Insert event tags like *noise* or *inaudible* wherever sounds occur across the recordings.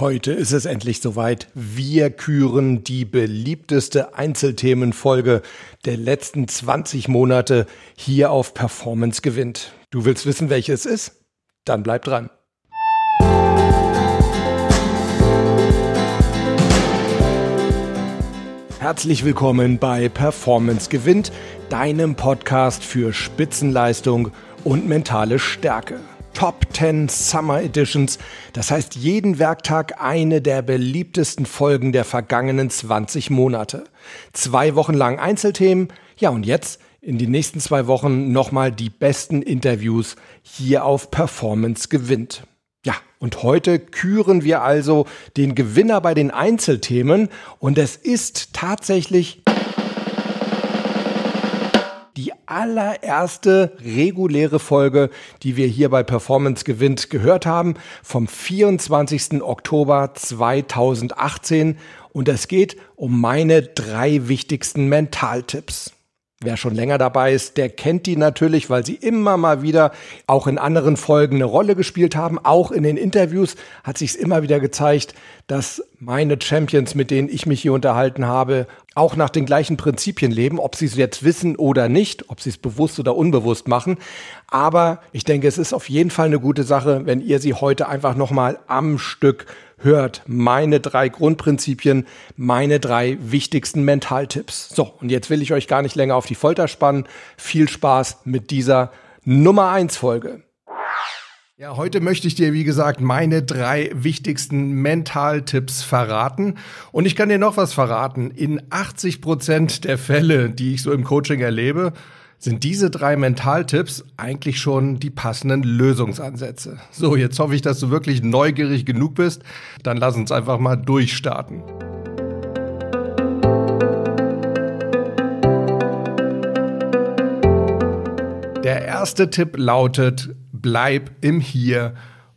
Heute ist es endlich soweit. Wir küren die beliebteste Einzelthemenfolge der letzten 20 Monate hier auf Performance gewinnt. Du willst wissen, welche es ist? Dann bleib dran. Herzlich willkommen bei Performance gewinnt, deinem Podcast für Spitzenleistung und mentale Stärke. Top 10 Summer Editions. Das heißt jeden Werktag eine der beliebtesten Folgen der vergangenen 20 Monate. Zwei Wochen lang Einzelthemen. Ja, und jetzt in den nächsten zwei Wochen nochmal die besten Interviews hier auf Performance gewinnt. Ja, und heute küren wir also den Gewinner bei den Einzelthemen und es ist tatsächlich allererste reguläre Folge, die wir hier bei Performance gewinnt gehört haben, vom 24. Oktober 2018. Und es geht um meine drei wichtigsten Mentaltipps. Wer schon länger dabei ist, der kennt die natürlich, weil sie immer mal wieder auch in anderen Folgen eine Rolle gespielt haben. Auch in den Interviews hat sich immer wieder gezeigt, dass meine Champions, mit denen ich mich hier unterhalten habe, auch nach den gleichen Prinzipien leben, ob sie es jetzt wissen oder nicht, ob sie es bewusst oder unbewusst machen. Aber ich denke, es ist auf jeden Fall eine gute Sache, wenn ihr sie heute einfach nochmal am Stück hört meine drei Grundprinzipien, meine drei wichtigsten Mentaltipps. So, und jetzt will ich euch gar nicht länger auf die Folter spannen. Viel Spaß mit dieser Nummer eins Folge. Ja, heute möchte ich dir, wie gesagt, meine drei wichtigsten Mentaltipps verraten. Und ich kann dir noch was verraten. In 80 Prozent der Fälle, die ich so im Coaching erlebe, sind diese drei Mentaltipps eigentlich schon die passenden Lösungsansätze. So, jetzt hoffe ich, dass du wirklich neugierig genug bist. Dann lass uns einfach mal durchstarten. Der erste Tipp lautet, bleib im Hier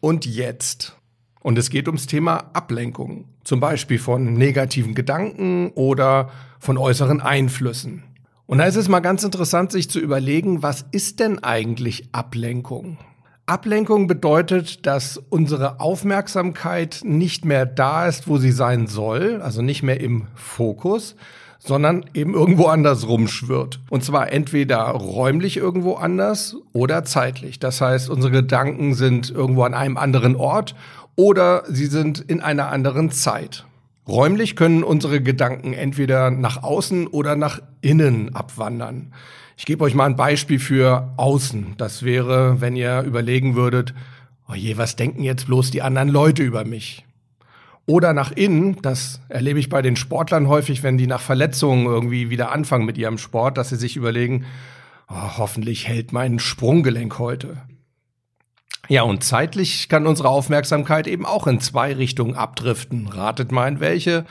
und Jetzt. Und es geht ums Thema Ablenkung, zum Beispiel von negativen Gedanken oder von äußeren Einflüssen. Und da ist es mal ganz interessant, sich zu überlegen, was ist denn eigentlich Ablenkung? Ablenkung bedeutet, dass unsere Aufmerksamkeit nicht mehr da ist, wo sie sein soll, also nicht mehr im Fokus, sondern eben irgendwo anders rumschwirrt. Und zwar entweder räumlich irgendwo anders oder zeitlich. Das heißt, unsere Gedanken sind irgendwo an einem anderen Ort oder sie sind in einer anderen Zeit. Räumlich können unsere Gedanken entweder nach außen oder nach innen abwandern. Ich gebe euch mal ein Beispiel für außen. Das wäre, wenn ihr überlegen würdet, oh je, was denken jetzt bloß die anderen Leute über mich? Oder nach innen, das erlebe ich bei den Sportlern häufig, wenn die nach Verletzungen irgendwie wieder anfangen mit ihrem Sport, dass sie sich überlegen, oh, hoffentlich hält mein Sprunggelenk heute. Ja, und zeitlich kann unsere Aufmerksamkeit eben auch in zwei Richtungen abdriften. Ratet mal in welche?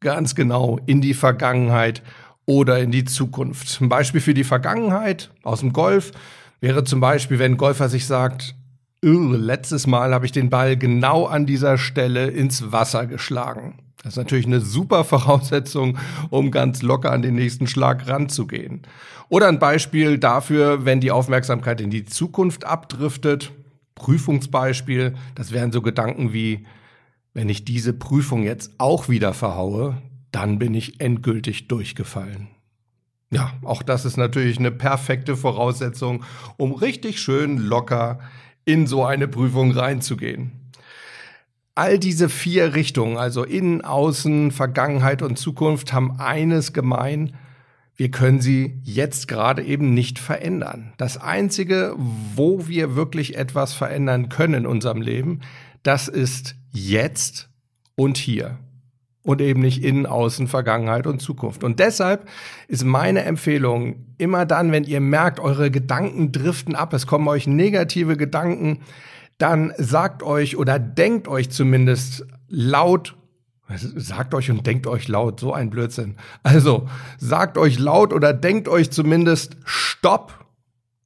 Ganz genau, in die Vergangenheit oder in die Zukunft. Ein Beispiel für die Vergangenheit aus dem Golf wäre zum Beispiel, wenn ein Golfer sich sagt, letztes Mal habe ich den Ball genau an dieser Stelle ins Wasser geschlagen. Das ist natürlich eine super Voraussetzung, um ganz locker an den nächsten Schlag ranzugehen. Oder ein Beispiel dafür, wenn die Aufmerksamkeit in die Zukunft abdriftet, Prüfungsbeispiel, das wären so Gedanken wie, wenn ich diese Prüfung jetzt auch wieder verhaue, dann bin ich endgültig durchgefallen. Ja, auch das ist natürlich eine perfekte Voraussetzung, um richtig schön locker in so eine Prüfung reinzugehen. All diese vier Richtungen, also Innen, Außen, Vergangenheit und Zukunft, haben eines gemein, wir können sie jetzt gerade eben nicht verändern. Das Einzige, wo wir wirklich etwas verändern können in unserem Leben, das ist jetzt und hier. Und eben nicht innen, außen, Vergangenheit und Zukunft. Und deshalb ist meine Empfehlung, immer dann, wenn ihr merkt, eure Gedanken driften ab, es kommen euch negative Gedanken, dann sagt euch oder denkt euch zumindest laut Sagt euch und denkt euch laut, so ein Blödsinn. Also, sagt euch laut oder denkt euch zumindest Stopp.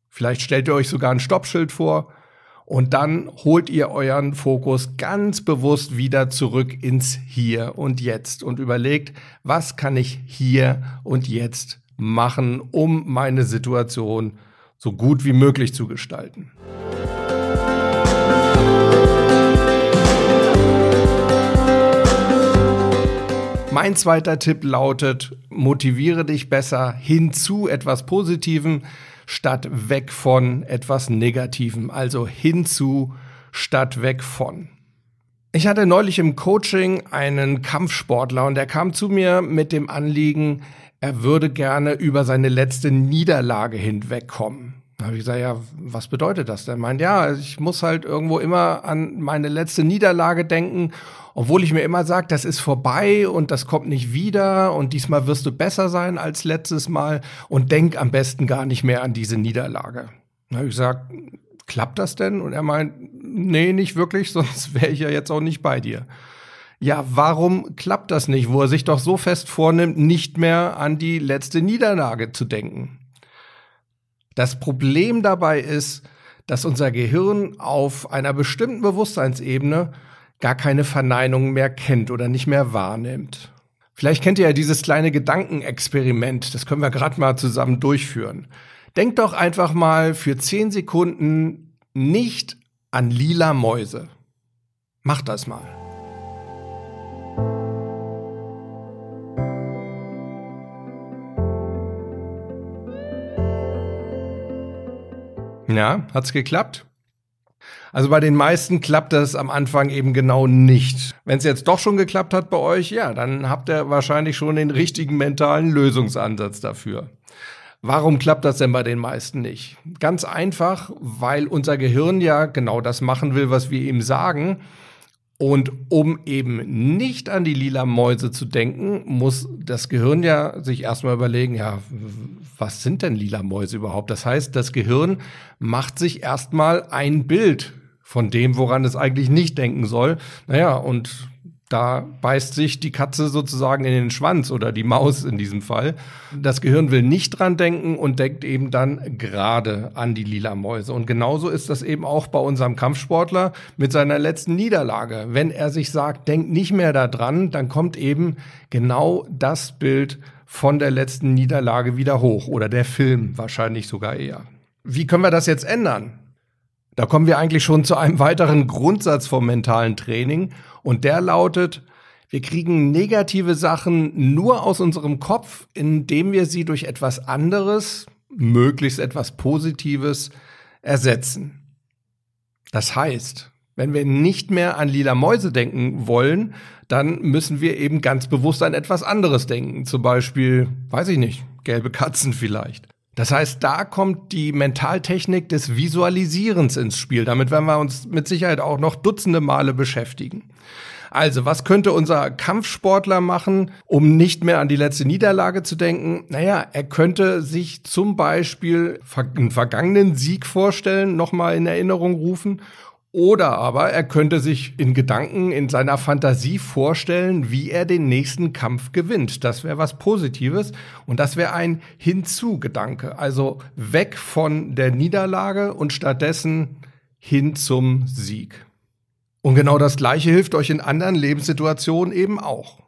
Vielleicht stellt ihr euch sogar ein Stoppschild vor. Und dann holt ihr euren Fokus ganz bewusst wieder zurück ins Hier und Jetzt und überlegt, was kann ich hier und jetzt machen, um meine Situation so gut wie möglich zu gestalten. Mein zweiter Tipp lautet, motiviere dich besser hin zu etwas Positivem statt weg von etwas Negativem. Also hin zu statt weg von. Ich hatte neulich im Coaching einen Kampfsportler und der kam zu mir mit dem Anliegen, er würde gerne über seine letzte Niederlage hinwegkommen. Da habe ich gesagt, ja, was bedeutet das denn? Meint, ja, ich muss halt irgendwo immer an meine letzte Niederlage denken, obwohl ich mir immer sage, das ist vorbei und das kommt nicht wieder und diesmal wirst du besser sein als letztes Mal und denk am besten gar nicht mehr an diese Niederlage. Da habe ich gesagt, klappt das denn? Und er meint, nee, nicht wirklich, *laughs* sonst wäre ich ja jetzt auch nicht bei dir. Ja, warum klappt das nicht, wo er sich doch so fest vornimmt, nicht mehr an die letzte Niederlage zu denken? Das Problem dabei ist, dass unser Gehirn auf einer bestimmten Bewusstseinsebene gar keine Verneinung mehr kennt oder nicht mehr wahrnimmt. Vielleicht kennt ihr ja dieses kleine Gedankenexperiment, das können wir gerade mal zusammen durchführen. Denkt doch einfach mal für zehn Sekunden nicht an lila Mäuse. Macht das mal. Ja, hat's geklappt? Also bei den meisten klappt das am Anfang eben genau nicht. Wenn es jetzt doch schon geklappt hat bei euch, ja, dann habt ihr wahrscheinlich schon den richtigen mentalen Lösungsansatz dafür. Warum klappt das denn bei den meisten nicht? Ganz einfach, weil unser Gehirn ja genau das machen will, was wir ihm sagen. Und um eben nicht an die lila Mäuse zu denken, muss das Gehirn ja sich erstmal überlegen, ja, was sind denn lila Mäuse überhaupt? Das heißt, das Gehirn macht sich erstmal ein Bild von dem, woran es eigentlich nicht denken soll. Naja, und da beißt sich die Katze sozusagen in den Schwanz oder die Maus in diesem Fall. Das Gehirn will nicht dran denken und denkt eben dann gerade an die lila Mäuse. Und genauso ist das eben auch bei unserem Kampfsportler mit seiner letzten Niederlage. Wenn er sich sagt, denkt nicht mehr daran, dann kommt eben genau das Bild von der letzten Niederlage wieder hoch oder der Film wahrscheinlich sogar eher. Wie können wir das jetzt ändern? Da kommen wir eigentlich schon zu einem weiteren Grundsatz vom mentalen Training und der lautet, wir kriegen negative Sachen nur aus unserem Kopf, indem wir sie durch etwas anderes, möglichst etwas Positives, ersetzen. Das heißt, wenn wir nicht mehr an lila Mäuse denken wollen, dann müssen wir eben ganz bewusst an etwas anderes denken. Zum Beispiel, weiß ich nicht, gelbe Katzen vielleicht. Das heißt, da kommt die Mentaltechnik des Visualisierens ins Spiel. Damit werden wir uns mit Sicherheit auch noch dutzende Male beschäftigen. Also, was könnte unser Kampfsportler machen, um nicht mehr an die letzte Niederlage zu denken? Naja, er könnte sich zum Beispiel einen vergangenen Sieg vorstellen, nochmal in Erinnerung rufen oder aber er könnte sich in Gedanken, in seiner Fantasie vorstellen, wie er den nächsten Kampf gewinnt. Das wäre was Positives und das wäre ein Hinzu-Gedanke. Also weg von der Niederlage und stattdessen hin zum Sieg. Und genau das Gleiche hilft euch in anderen Lebenssituationen eben auch.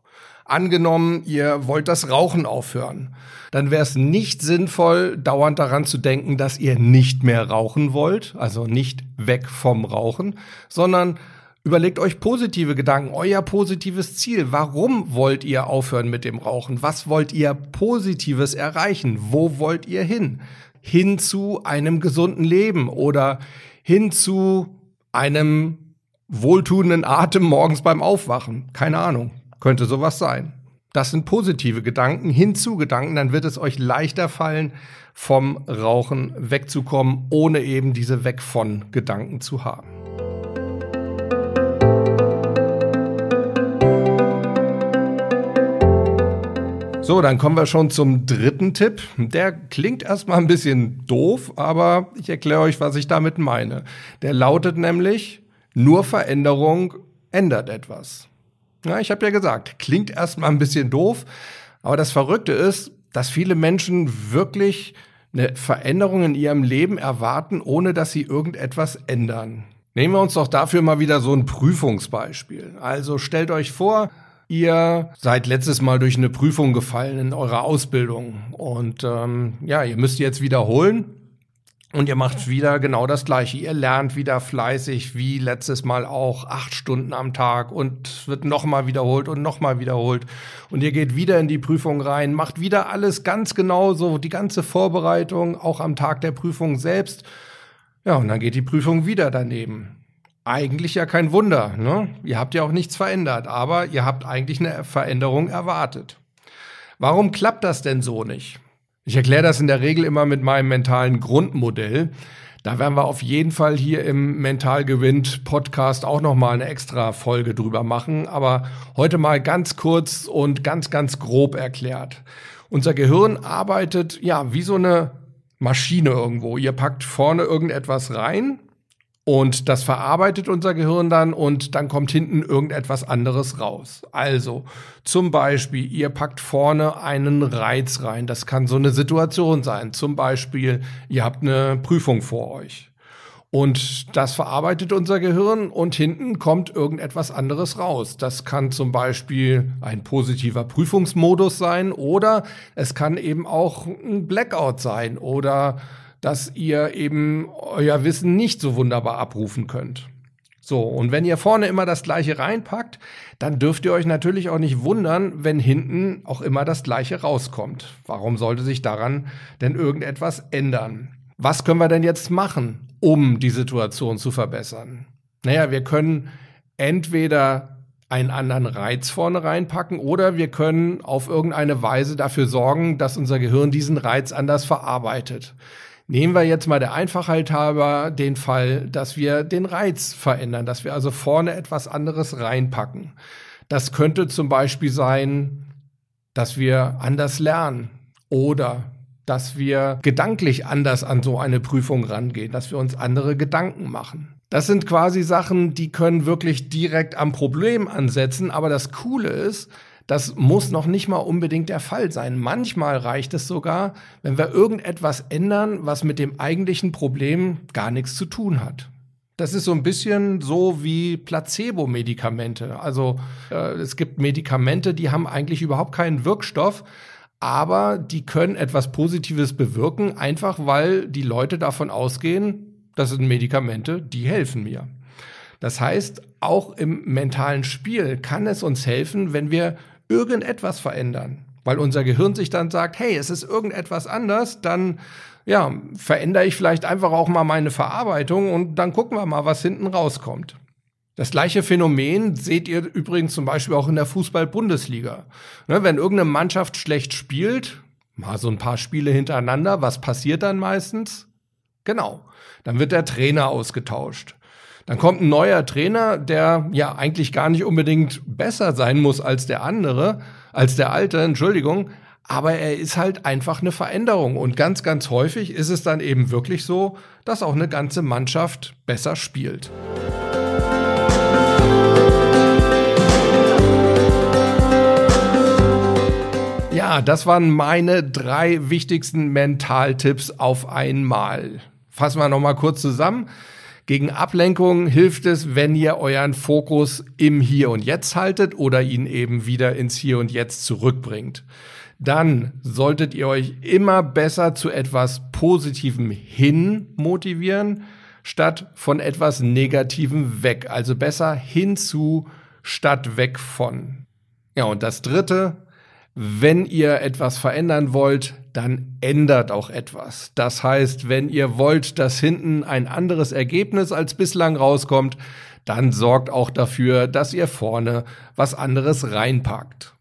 Angenommen, ihr wollt das Rauchen aufhören, dann wäre es nicht sinnvoll, dauernd daran zu denken, dass ihr nicht mehr rauchen wollt, also nicht weg vom Rauchen, sondern überlegt euch positive Gedanken, euer positives Ziel. Warum wollt ihr aufhören mit dem Rauchen? Was wollt ihr Positives erreichen? Wo wollt ihr hin? Hin zu einem gesunden Leben oder hin zu einem wohltuenden Atem morgens beim Aufwachen. Keine Ahnung. Könnte sowas sein. Das sind positive Gedanken, Hinzu-Gedanken, dann wird es euch leichter fallen, vom Rauchen wegzukommen, ohne eben diese Weg von Gedanken zu haben. So, dann kommen wir schon zum dritten Tipp. Der klingt erstmal ein bisschen doof, aber ich erkläre euch, was ich damit meine. Der lautet nämlich, nur Veränderung ändert etwas. Ja, ich habe ja gesagt, klingt erstmal ein bisschen doof, aber das Verrückte ist, dass viele Menschen wirklich eine Veränderung in ihrem Leben erwarten, ohne dass sie irgendetwas ändern. Nehmen wir uns doch dafür mal wieder so ein Prüfungsbeispiel. Also stellt euch vor, ihr seid letztes Mal durch eine Prüfung gefallen in eurer Ausbildung und ähm, ja, ihr müsst jetzt wiederholen Und ihr macht wieder genau das Gleiche. Ihr lernt wieder fleißig, wie letztes Mal auch, acht Stunden am Tag und wird nochmal wiederholt und nochmal wiederholt. Und ihr geht wieder in die Prüfung rein, macht wieder alles ganz genau so, die ganze Vorbereitung, auch am Tag der Prüfung selbst. Ja, und dann geht die Prüfung wieder daneben. Eigentlich ja kein Wunder, ne? Ihr habt ja auch nichts verändert, aber ihr habt eigentlich eine Veränderung erwartet. Warum klappt das denn so nicht? Ich erkläre das in der Regel immer mit meinem mentalen Grundmodell. Da werden wir auf jeden Fall hier im Mental Gewinnt Podcast auch noch mal eine extra Folge drüber machen, aber heute mal ganz kurz und ganz ganz grob erklärt. Unser Gehirn arbeitet ja wie so eine Maschine irgendwo. Ihr packt vorne irgendetwas rein und das verarbeitet unser Gehirn dann und dann kommt hinten irgendetwas anderes raus. Also zum Beispiel, ihr packt vorne einen Reiz rein. Das kann so eine Situation sein. Zum Beispiel, ihr habt eine Prüfung vor euch. Und das verarbeitet unser Gehirn und hinten kommt irgendetwas anderes raus. Das kann zum Beispiel ein positiver Prüfungsmodus sein oder es kann eben auch ein Blackout sein oder dass ihr eben euer Wissen nicht so wunderbar abrufen könnt. So, und wenn ihr vorne immer das gleiche reinpackt, dann dürft ihr euch natürlich auch nicht wundern, wenn hinten auch immer das gleiche rauskommt. Warum sollte sich daran denn irgendetwas ändern? Was können wir denn jetzt machen, um die Situation zu verbessern? Naja, wir können entweder einen anderen Reiz vorne reinpacken oder wir können auf irgendeine Weise dafür sorgen, dass unser Gehirn diesen Reiz anders verarbeitet. Nehmen wir jetzt mal der Einfachheit halber den Fall, dass wir den Reiz verändern, dass wir also vorne etwas anderes reinpacken. Das könnte zum Beispiel sein, dass wir anders lernen oder dass wir gedanklich anders an so eine Prüfung rangehen, dass wir uns andere Gedanken machen. Das sind quasi Sachen, die können wirklich direkt am Problem ansetzen, aber das Coole ist, das muss noch nicht mal unbedingt der Fall sein. Manchmal reicht es sogar, wenn wir irgendetwas ändern, was mit dem eigentlichen Problem gar nichts zu tun hat. Das ist so ein bisschen so wie Placebo-Medikamente. Also äh, es gibt Medikamente, die haben eigentlich überhaupt keinen Wirkstoff, aber die können etwas Positives bewirken, einfach weil die Leute davon ausgehen, das sind Medikamente, die helfen mir. Das heißt, auch im mentalen Spiel kann es uns helfen, wenn wir irgendetwas verändern. Weil unser Gehirn sich dann sagt, hey, es ist irgendetwas anders, dann ja, verändere ich vielleicht einfach auch mal meine Verarbeitung und dann gucken wir mal, was hinten rauskommt. Das gleiche Phänomen seht ihr übrigens zum Beispiel auch in der Fußball-Bundesliga. Ne, wenn irgendeine Mannschaft schlecht spielt, mal so ein paar Spiele hintereinander, was passiert dann meistens? Genau, dann wird der Trainer ausgetauscht. Dann kommt ein neuer Trainer, der ja eigentlich gar nicht unbedingt besser sein muss als der andere, als der alte, Entschuldigung. Aber er ist halt einfach eine Veränderung. Und ganz, ganz häufig ist es dann eben wirklich so, dass auch eine ganze Mannschaft besser spielt. Ja, das waren meine drei wichtigsten Mentaltipps auf einmal. Fassen wir nochmal kurz zusammen. Gegen Ablenkung hilft es, wenn ihr euren Fokus im Hier und Jetzt haltet oder ihn eben wieder ins Hier und Jetzt zurückbringt. Dann solltet ihr euch immer besser zu etwas Positivem hin motivieren, statt von etwas Negativem weg. Also besser hinzu statt weg von. Ja, und das dritte, wenn ihr etwas verändern wollt, dann ändert auch etwas. Das heißt, wenn ihr wollt, dass hinten ein anderes Ergebnis als bislang rauskommt, dann sorgt auch dafür, dass ihr vorne was anderes reinpackt.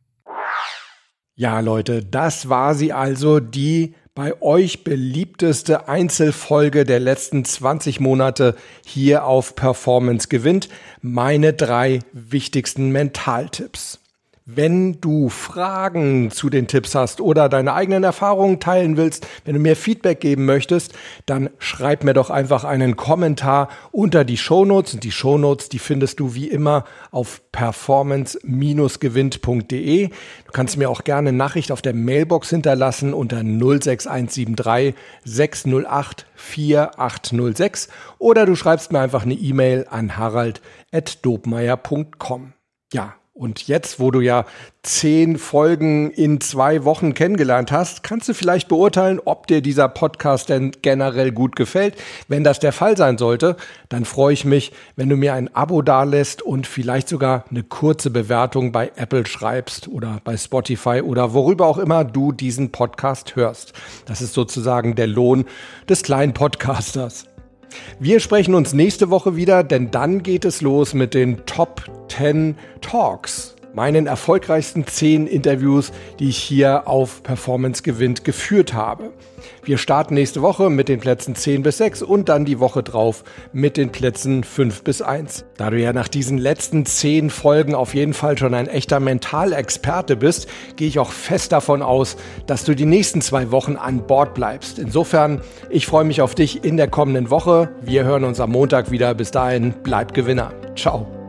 Ja, Leute, das war sie also, die bei euch beliebteste Einzelfolge der letzten 20 Monate hier auf Performance gewinnt. Meine drei wichtigsten Mentaltipps. Wenn du Fragen zu den Tipps hast oder deine eigenen Erfahrungen teilen willst, wenn du mir Feedback geben möchtest, dann schreib mir doch einfach einen Kommentar unter die Shownotes. Und die Shownotes, die findest du wie immer auf performance-gewinnt.de. Du kannst mir auch gerne Nachricht auf der Mailbox hinterlassen unter 06173 608 4806 oder du schreibst mir einfach eine E-Mail an harald.dobmeier.com. Ja, Und jetzt, wo du ja zehn Folgen in zwei Wochen kennengelernt hast, kannst du vielleicht beurteilen, ob dir dieser Podcast denn generell gut gefällt. Wenn das der Fall sein sollte, dann freue ich mich, wenn du mir ein Abo dalässt und vielleicht sogar eine kurze Bewertung bei Apple schreibst oder bei Spotify oder worüber auch immer du diesen Podcast hörst. Das ist sozusagen der Lohn des kleinen Podcasters. Wir sprechen uns nächste Woche wieder, denn dann geht es los mit den Top 10 Talks meinen erfolgreichsten zehn Interviews, die ich hier auf Performance gewinnt geführt habe. Wir starten nächste Woche mit den Plätzen 10 bis 6 und dann die Woche drauf mit den Plätzen 5 bis 1. Da du ja nach diesen letzten 10 Folgen auf jeden Fall schon ein echter Mentalexperte bist, gehe ich auch fest davon aus, dass du die nächsten zwei Wochen an Bord bleibst. Insofern, ich freue mich auf dich in der kommenden Woche. Wir hören uns am Montag wieder. Bis dahin, bleib Gewinner. Ciao.